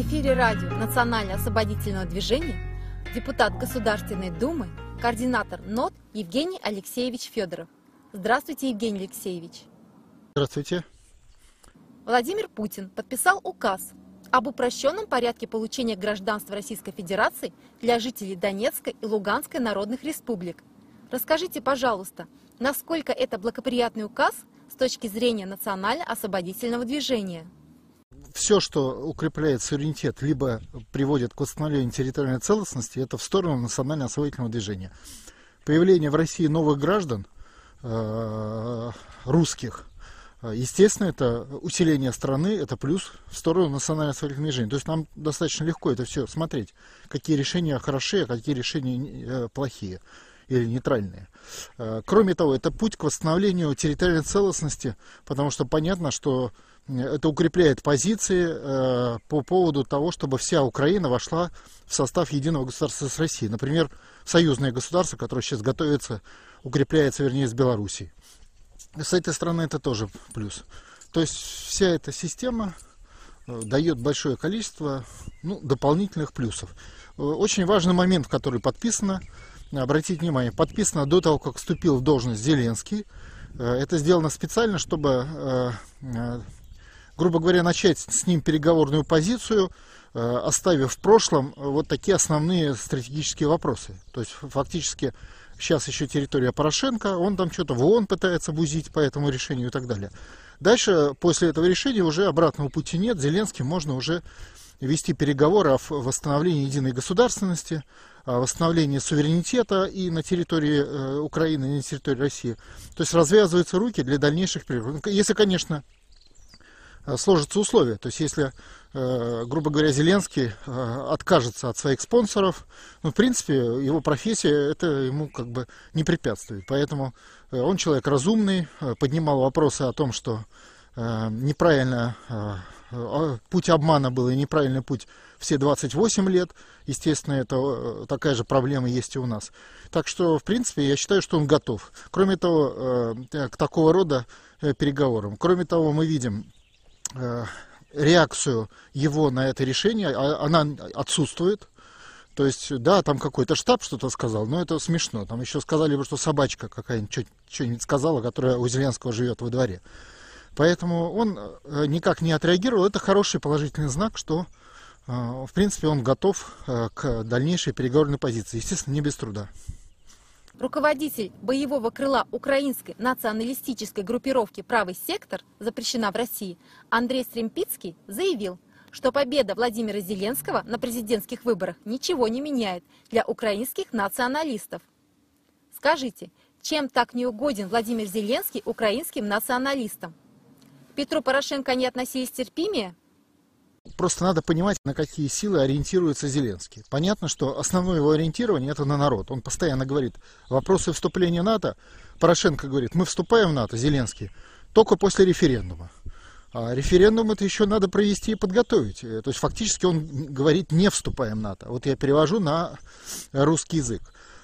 эфире радио Национально-освободительного движения депутат Государственной Думы, координатор НОТ Евгений Алексеевич Федоров. Здравствуйте, Евгений Алексеевич. Здравствуйте. Владимир Путин подписал указ об упрощенном порядке получения гражданства Российской Федерации для жителей Донецкой и Луганской народных республик. Расскажите, пожалуйста, насколько это благоприятный указ с точки зрения национально-освободительного движения? Все, что укрепляет суверенитет, либо приводит к восстановлению территориальной целостности, это в сторону национально-освободительного движения. Появление в России новых граждан, э, русских, естественно, это усиление страны, это плюс в сторону национально-освободительного движения. То есть нам достаточно легко это все смотреть, какие решения хорошие, а какие решения э, плохие или нейтральные. Э, кроме того, это путь к восстановлению территориальной целостности, потому что понятно, что это укрепляет позиции э, по поводу того, чтобы вся Украина вошла в состав единого государства с Россией. Например, союзное государство, которое сейчас готовится, укрепляется, вернее, с Белоруссией. С этой стороны это тоже плюс. То есть вся эта система э, дает большое количество ну, дополнительных плюсов. Очень важный момент, в который подписано, обратите внимание, подписано до того, как вступил в должность Зеленский. Э, это сделано специально, чтобы, э, э, грубо говоря, начать с ним переговорную позицию, оставив в прошлом вот такие основные стратегические вопросы. То есть фактически сейчас еще территория Порошенко, он там что-то в ООН пытается бузить по этому решению и так далее. Дальше, после этого решения, уже обратного пути нет. Зеленский можно уже вести переговоры о восстановлении единой государственности, восстановлении суверенитета и на территории э, Украины, и на территории России. То есть развязываются руки для дальнейших переговоров. Ну, если, конечно, э, сложатся условия. То есть, если, э, грубо говоря, Зеленский откажется от своих спонсоров, ну, в принципе, его профессия это ему как бы не препятствует. Поэтому он человек разумный, поднимал вопросы о том, что неправильно путь обмана был и неправильный путь все 28 лет. Естественно, это э, такая же проблема есть и у нас. Так что, в принципе, я считаю, что он готов. Кроме того, э, к такого рода э, переговорам. Кроме того, мы видим реакцию его на это решение. А, она отсутствует. То есть, да, там какой-то штаб что-то сказал, но это смешно. Там еще сказали бы, что собачка какая-нибудь что-нибудь сказала, которая у Зеленского живет во дворе. Поэтому он никак не отреагировал. Это хороший положительный знак, что а, в принципе, он готов а, к дальнейшей переговорной позиции. Естественно, не без труда. Руководитель боевого крыла украинской националистической группировки «Правый сектор» запрещена в России Андрей Стремпицкий заявил, что победа Владимира Зеленского на президентских выборах ничего не меняет для украинских националистов. Скажите, чем так неугоден Владимир Зеленский украинским националистам? Петру Порошенко они относились терпимее? Просто надо понимать, на какие силы ориентируется Зеленский. Понятно, что основное его ориентирование это на народ. Он постоянно говорит, вопросы вступления НАТО, Порошенко говорит, мы вступаем в НАТО, Зеленский, только после референдума. А референдум это еще надо провести и подготовить. То есть фактически он говорит, не вступаем в НАТО. Вот я перевожу на русский язык.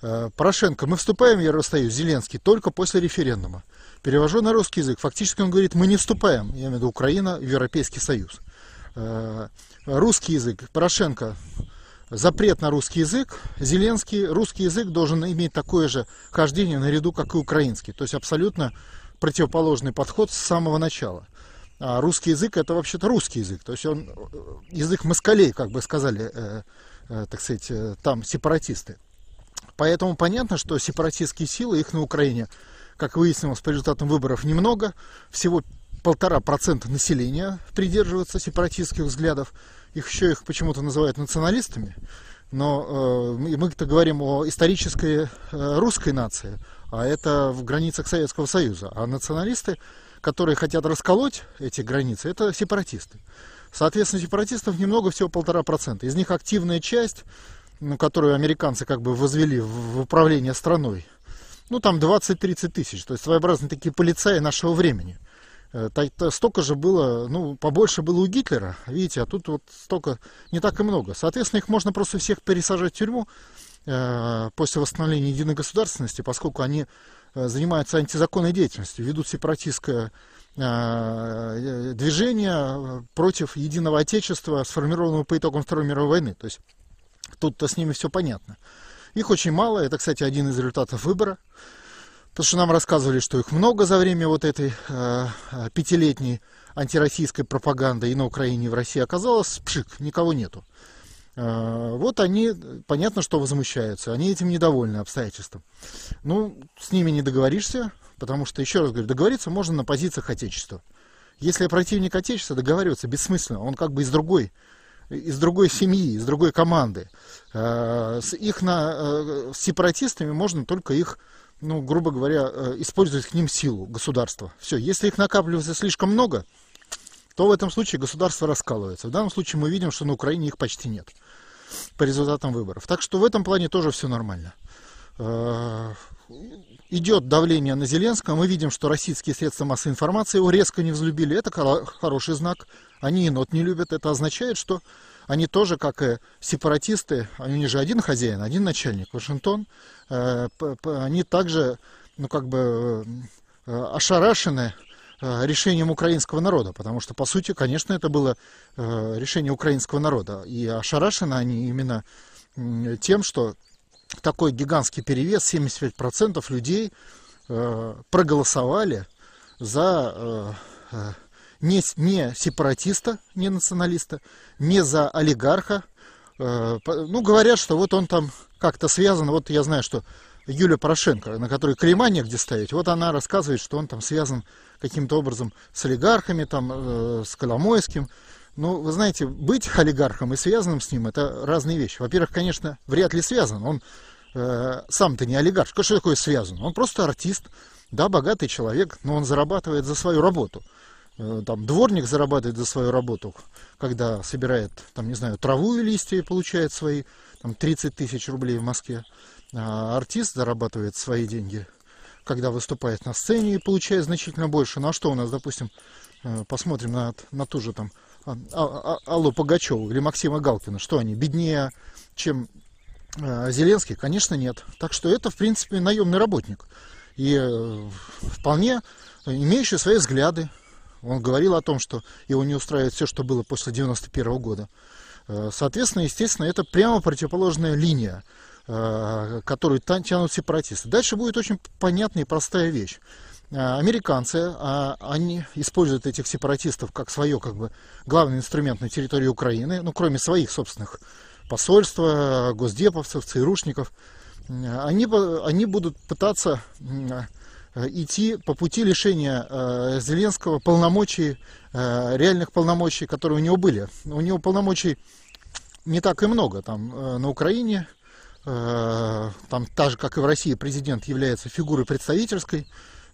Э, Порошенко, мы вступаем в Евросоюз, Зеленский, только после референдума. Перевожу на русский язык. Фактически он говорит, мы не вступаем, я имею в виду Украина, в Европейский Союз. Э, русский язык, Порошенко, запрет на русский язык, Зеленский, русский язык должен иметь такое же хождение наряду, как и украинский. То есть абсолютно противоположный подход с самого начала. А русский язык это вообще-то русский язык, то есть он э, язык москалей, как бы сказали, э, э, так сказать, э, там сепаратисты. Поэтому понятно, что сепаратистские силы, их на Украине, как выяснилось по результатам выборов, немного, всего полтора процента населения придерживаются сепаратистских взглядов. Их еще их почему-то называют националистами. Но э, мы-то говорим о исторической э, русской нации, а это в границах Советского Союза. А националисты, которые хотят расколоть эти границы, это сепаратисты. Соответственно, сепаратистов немного, всего полтора процента. Из них активная часть, ну, которую американцы как бы возвели в, управление страной, ну, там 20-30 тысяч. То есть своеобразные такие полицаи нашего времени – Э, столько же было, ну, побольше было у Гитлера, видите, а тут вот столько, не так и много. Соответственно, их можно просто всех пересажать в тюрьму э, после восстановления единой государственности, поскольку они э, занимаются антизаконной деятельностью, ведут сепаратистское э, движения против единого Отечества, сформированного по итогам Второй мировой войны. То есть тут-то с ними все понятно. Их очень мало, это, кстати, один из результатов выбора. Потому что нам рассказывали, что их много за время вот этой э, пятилетней антироссийской пропаганды и на Украине, и в России. Оказалось, пшик, никого нету. Э, вот они, понятно, что возмущаются, они этим недовольны обстоятельством. Ну, с ними не договоришься, потому что, еще раз говорю, договориться можно на позициях Отечества. Если противник Отечества, договариваться бессмысленно, он как бы из другой из другой семьи, из другой команды. Э, с их на, э, с сепаратистами можно только их, ну, грубо говоря, э, использовать к ним силу государства. Все, если их накапливается слишком много, то в этом случае государство раскалывается. В данном случае мы видим, что на Украине их почти нет по результатам выборов. Так что в этом плане тоже все нормально. Идет давление на Зеленского. Мы видим, что российские средства массовой информации его резко не взлюбили. Это хороший знак. Они енот не любят. Это означает, что они тоже, как и сепаратисты, они же один хозяин, один начальник, Вашингтон, э, они также, ну, как бы, э, ошарашены э, решением украинского народа, потому что, по сути, конечно, это было решение украинского народа. И ошарашены они именно тем, что такой гигантский перевес, 75% людей проголосовали за не, не сепаратиста, не националиста, не за олигарха. Э, ну, говорят, что вот он там как-то связан. Вот я знаю, что Юлия Порошенко, на которой клейма негде ставить, вот она рассказывает, что он там связан каким-то образом с олигархами, там, э, с Коломойским. Ну, вы знаете, быть олигархом и связанным с ним это разные вещи. Во-первых, конечно, вряд ли связан. Он э, сам-то не олигарх. Что такое связан? Он просто артист, да, богатый человек, но он зарабатывает за свою работу. Э, там дворник зарабатывает за свою работу, когда собирает, там, не знаю, траву и листья и получает свои там, 30 тысяч рублей в Москве. А артист зарабатывает свои деньги, когда выступает на сцене и получает значительно больше. Ну что у нас, допустим, э, посмотрим на, на ту же там а, а, а, Аллу Пугачеву или Максима Галкина. Что они, беднее, чем э, Зеленский? Конечно, нет. Так что это, в принципе, наемный работник. И вполне имеющий свои взгляды, он говорил о том, что его не устраивает все, что было после 91 года. Э, соответственно, естественно, это прямо противоположная линия, э, которую тянут сепаратисты. Дальше будет очень понятная и простая вещь. Э, американцы, а, они используют этих сепаратистов как свое как бы, главный инструмент на территории Украины, ну, кроме своих собственных посольства, госдеповцев, ЦРУшников. Они, они будут пытаться идти по пути лишения э, Зеленского полномочий, э, реальных полномочий, которые у него были. У него полномочий не так и много. Там на Украине, там так же, как и в России, президент является фигурой представительской.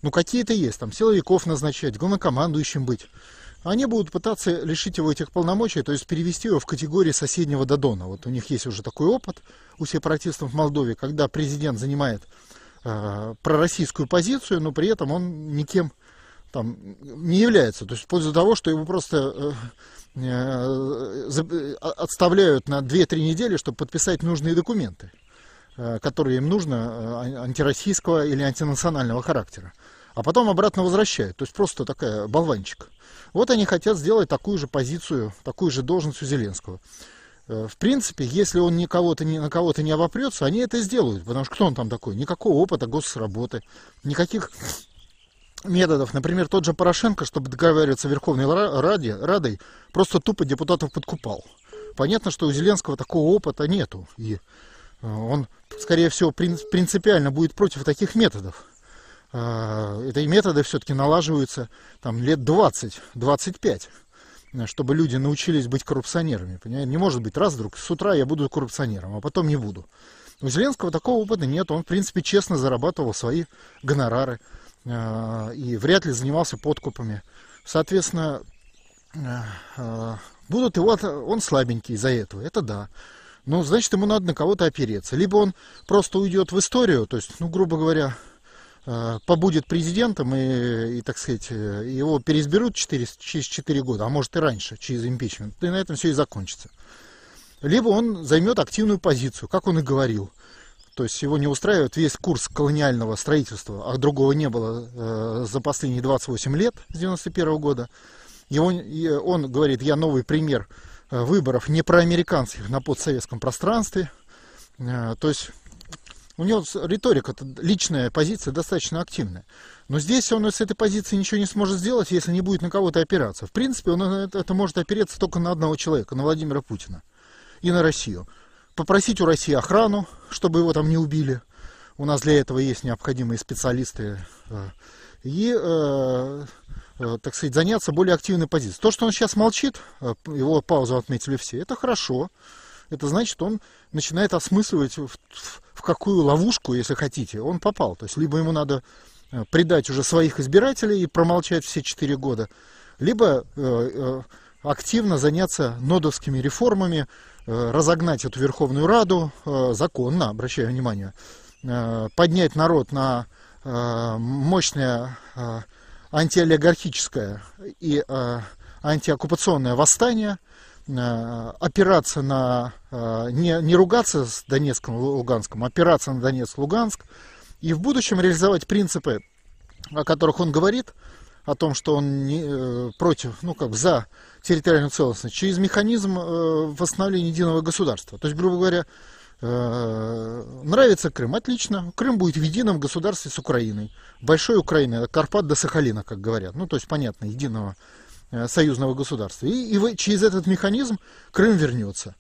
Ну, какие-то есть, там силовиков назначать, главнокомандующим быть. Они будут пытаться лишить его этих полномочий, то есть перевести его в категории соседнего Додона. Вот у них есть уже такой опыт у сепаратистов в Молдове, когда президент занимает э, пророссийскую позицию, но при этом он никем там не является. То есть вплоть до того, что его просто э, э, отставляют на 2-3 недели, чтобы подписать нужные документы, э, которые им нужно э, антироссийского или антинационального характера. А потом обратно возвращают. То есть просто такая болванчик. Вот они хотят сделать такую же позицию, такую же должность у Зеленского. Э, в принципе, если он никого то на кого-то не обопрется, они это сделают. Потому что кто он там такой? Никакого опыта госработы, никаких методов. Например, тот же Порошенко, чтобы договариваться Верховной Раде, Радой, просто тупо депутатов подкупал. Понятно, что у Зеленского такого опыта нету. И э, он, скорее всего, принципиально будет против таких методов. Э, эти методы все-таки налаживаются там, лет 20-25 чтобы люди научились быть коррупционерами. Понимаете? Не может быть раз вдруг с утра я буду коррупционером, а потом не буду. У Зеленского такого опыта нет. Он, в принципе, честно зарабатывал свои гонорары э, и вряд ли занимался подкупами. Соответственно, э, э, будут его, он слабенький из-за этого, это да. Но, значит, ему надо на кого-то опереться. Либо он просто уйдет в историю, то есть, ну, грубо говоря, Э, побудет президентом и, и, так сказать, э, его переизберут 4, через 4 года, а может и раньше, через импичмент, и на этом все и закончится. Либо он займет активную позицию, как он и говорил. То есть его не устраивает весь курс колониального строительства, а другого не было э, за последние 28 лет с 91 года. Его, он говорит, я новый пример э, выборов не проамериканских на постсоветском пространстве. Э, то есть у него риторика, личная позиция достаточно активная. Но здесь он с этой позиции ничего не сможет сделать, если не будет на кого-то опираться. В принципе, он это, это может опереться только на одного человека, на Владимира Путина и на Россию попросить у России охрану, чтобы его там не убили. У нас для этого есть необходимые специалисты. Э, и, э, э, так сказать, заняться более активной позицией. То, что он сейчас молчит, его паузу отметили все, это хорошо. Это значит, он начинает осмысливать, в, в какую ловушку, если хотите, он попал. То есть, либо ему надо предать уже своих избирателей и промолчать все четыре года, либо активно заняться нодовскими реформами, Э, разогнать эту Верховную Раду э, законно, обращаю внимание, э, поднять народ на мощное антиолигархическое и антиоккупационное восстание, опираться на, не, не ругаться с Донецком Луганском, а опираться на Донецк-Луганск и в будущем реализовать принципы, о которых он говорит, о том, что он не, против, ну как за территориальную целостность через механизм э, восстановления единого государства. То есть, грубо говоря, э, нравится Крым, отлично. Крым будет в едином государстве с Украиной. Большой Украиной, Карпат до Сахалина, как говорят. Ну, то есть, понятно, единого э, союзного государства. И, и через этот механизм Крым вернется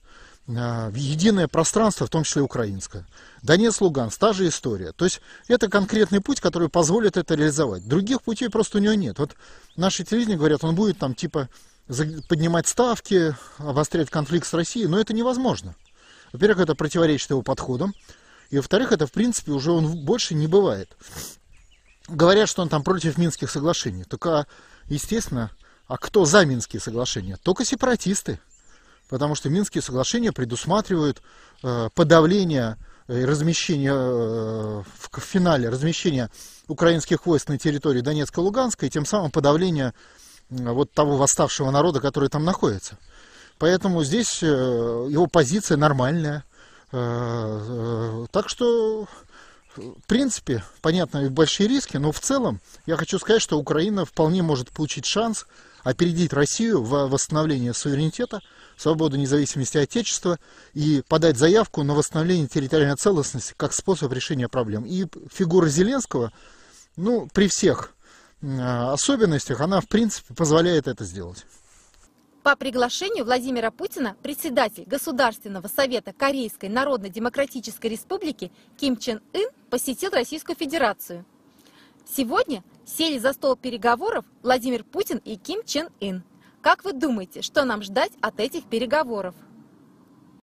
в единое пространство, в том числе украинское. Донец, Луганск, та же история. То есть это конкретный путь, который позволит это реализовать. Других путей просто у него нет. Вот наши телевидения говорят, он будет там типа поднимать ставки, обострять конфликт с Россией, но это невозможно. Во-первых, это противоречит его подходам, и во-вторых, это в принципе уже он больше не бывает. Говорят, что он там против Минских соглашений. Только, естественно, а кто за Минские соглашения? Только сепаратисты. Потому что Минские соглашения предусматривают э, подавление и размещение э, в, в финале размещение украинских войск на территории Донецка и Луганска и тем самым подавление вот того восставшего народа, который там находится. Поэтому здесь э, его позиция нормальная. Э, э, так что, в принципе, понятно, большие риски, но в целом я хочу сказать, что Украина вполне может получить шанс опередить Россию в восстановлении суверенитета, свободы, независимости Отечества и подать заявку на восстановление территориальной целостности как способ решения проблем. И фигура Зеленского, ну, при всех особенностях, она в принципе позволяет это сделать. По приглашению Владимира Путина председатель Государственного совета Корейской Народно-Демократической Республики Ким Чен Ын посетил Российскую Федерацию. Сегодня сели за стол переговоров Владимир Путин и Ким Чен Ын. Как вы думаете, что нам ждать от этих переговоров?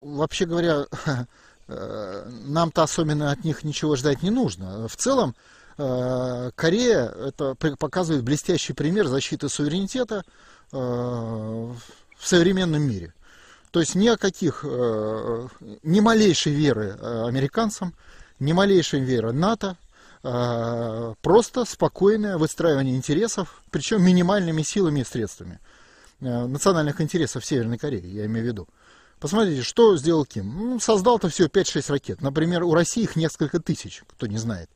Вообще говоря, э, нам-то особенно от них ничего ждать не нужно. В целом, Э, Корея это показывает блестящий пример защиты суверенитета э, в современном мире. То есть ни о каких, ни малейшей веры американцам, ни малейшей веры НАТО, просто спокойное выстраивание интересов, причем минимальными силами и средствами национальных интересов Северной Кореи, я имею в виду. Посмотрите, что сделал Ким. Ну, создал-то всего 5-6 ракет. Например, у России их несколько тысяч, кто не знает.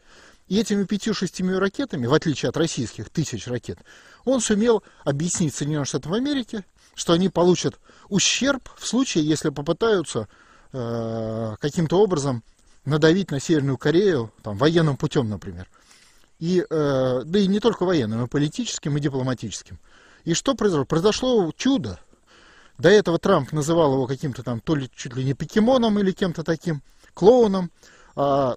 И этими пятью-шестью ракетами, в отличие от российских тысяч ракет, он сумел объяснить Соединенным Штатам Америки, что они получат ущерб в случае, если попытаются э, каким-то образом надавить на Северную Корею там, военным путем, например. И, э, да и не только военным, и политическим, и дипломатическим. И что произошло? Произошло чудо. До этого Трамп называл его каким-то там то ли чуть ли не покемоном или кем-то таким, клоуном. А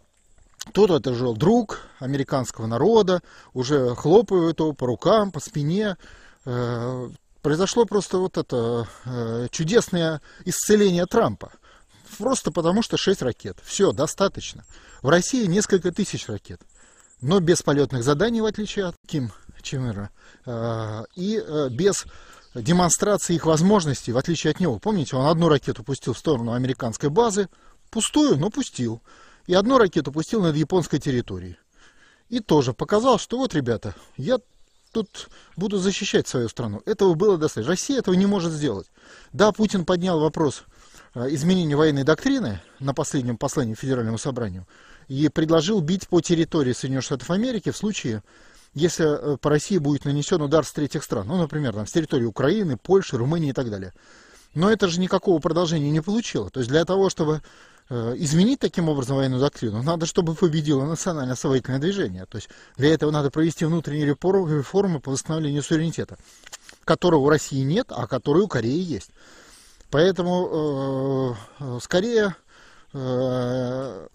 тот это же друг американского народа, уже хлопают его по рукам, по спине. Э, произошло просто вот это э, чудесное исцеление Трампа. Просто потому что 6 ракет. Все, достаточно. В России несколько тысяч ракет. Но без полетных заданий, в отличие от Ким Чен Ира. Э, и без демонстрации их возможностей, в отличие от него. Помните, он одну ракету пустил в сторону американской базы, пустую, но пустил и одну ракету пустил над японской территорией. И тоже показал, что вот, ребята, я тут буду защищать свою страну. Этого было достаточно. Россия этого не может сделать. Да, Путин поднял вопрос изменение военной доктрины на последнем послании Федеральному собранию и предложил бить по территории Соединенных Штатов Америки в случае, если по России будет нанесен удар с третьих стран. Ну, например, там, с территории Украины, Польши, Румынии и так далее. Но это же никакого продолжения не получило. То есть для того, чтобы э, изменить таким образом военную доктрину, надо, чтобы победило национальное освоительное движение. То есть для этого надо провести внутренние реформы по восстановлению суверенитета, которого у России нет, а который у Кореи есть. Поэтому э, э скорее э,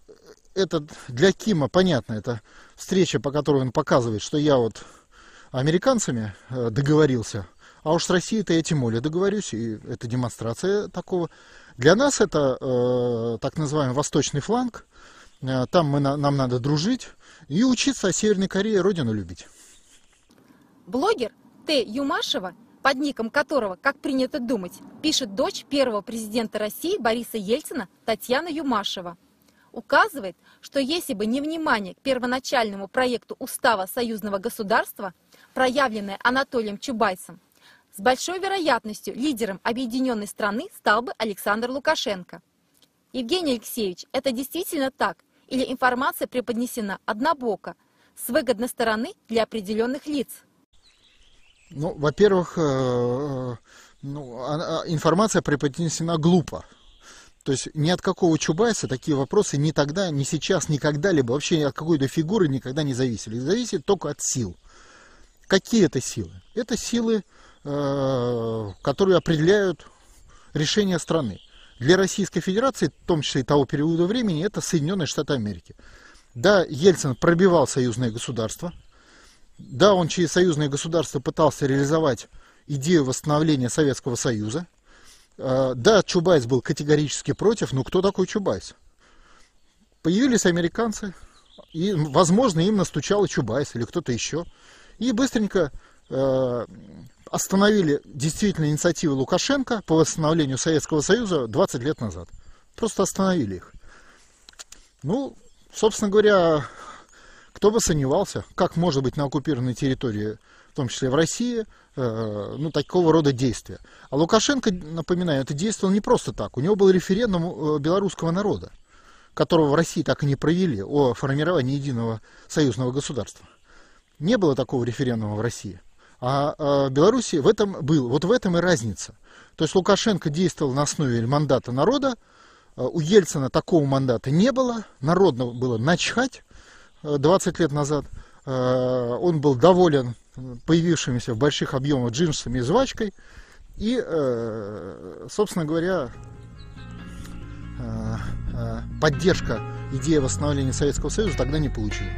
это для Кима понятно, это встреча, по которой он показывает, что я вот американцами э, договорился а уж с Россией-то я тем более договорюсь, и это демонстрация такого. Для нас это э, так называемый восточный фланг. Э, там мы, на, нам надо дружить и учиться о Северной Корее, родину любить. Блогер Т. Юмашева, под ником которого, как принято думать, пишет дочь первого президента России Бориса Ельцина Татьяна Юмашева, указывает, что если бы не внимание к первоначальному проекту устава союзного государства, проявленное Анатолием Чубайсом, с большой вероятностью лидером объединенной страны стал бы Александр Лукашенко. Евгений Алексеевич, это действительно так? Или информация преподнесена однобоко, с выгодной стороны для определенных лиц? Ну, во-первых, э, ну, а, а, информация преподнесена глупо. То есть ни от какого Чубайса такие вопросы ни тогда, ни сейчас, никогда либо вообще ни от какой-то фигуры никогда не зависели. Зависит только от сил. Какие это силы? Это силы Э, которые определяют решение страны. Для Российской Федерации, в том числе и того периода времени, это Соединенные Штаты Америки. Да, Ельцин пробивал союзное государство. Да, он через союзное государство пытался реализовать идею восстановления Советского Союза. Э, да, Чубайс был категорически против, но кто такой Чубайс? Появились американцы, и, возможно, им настучал Чубайс или кто-то еще. И быстренько э, остановили действительно инициативы Лукашенко по восстановлению Советского Союза 20 лет назад. Просто остановили их. Ну, собственно говоря, кто бы сомневался, как может быть на оккупированной территории, в том числе в России, э, ну, такого рода действия. А Лукашенко, напоминаю, это действовал не просто так. У него был референдум э, белорусского народа, которого в России так и не провели, о формировании единого союзного государства. Не было такого референдума в России. А, а Беларуси в этом был. Вот в этом и разница. То есть Лукашенко действовал на основе мандата народа, у Ельцина такого мандата не было, народно было начхать 20 э, лет назад. А, он был доволен появившимися в больших объемах джинсами и жвачкой. И, э, собственно говоря, э, поддержка идеи восстановления Советского Союза тогда не получила.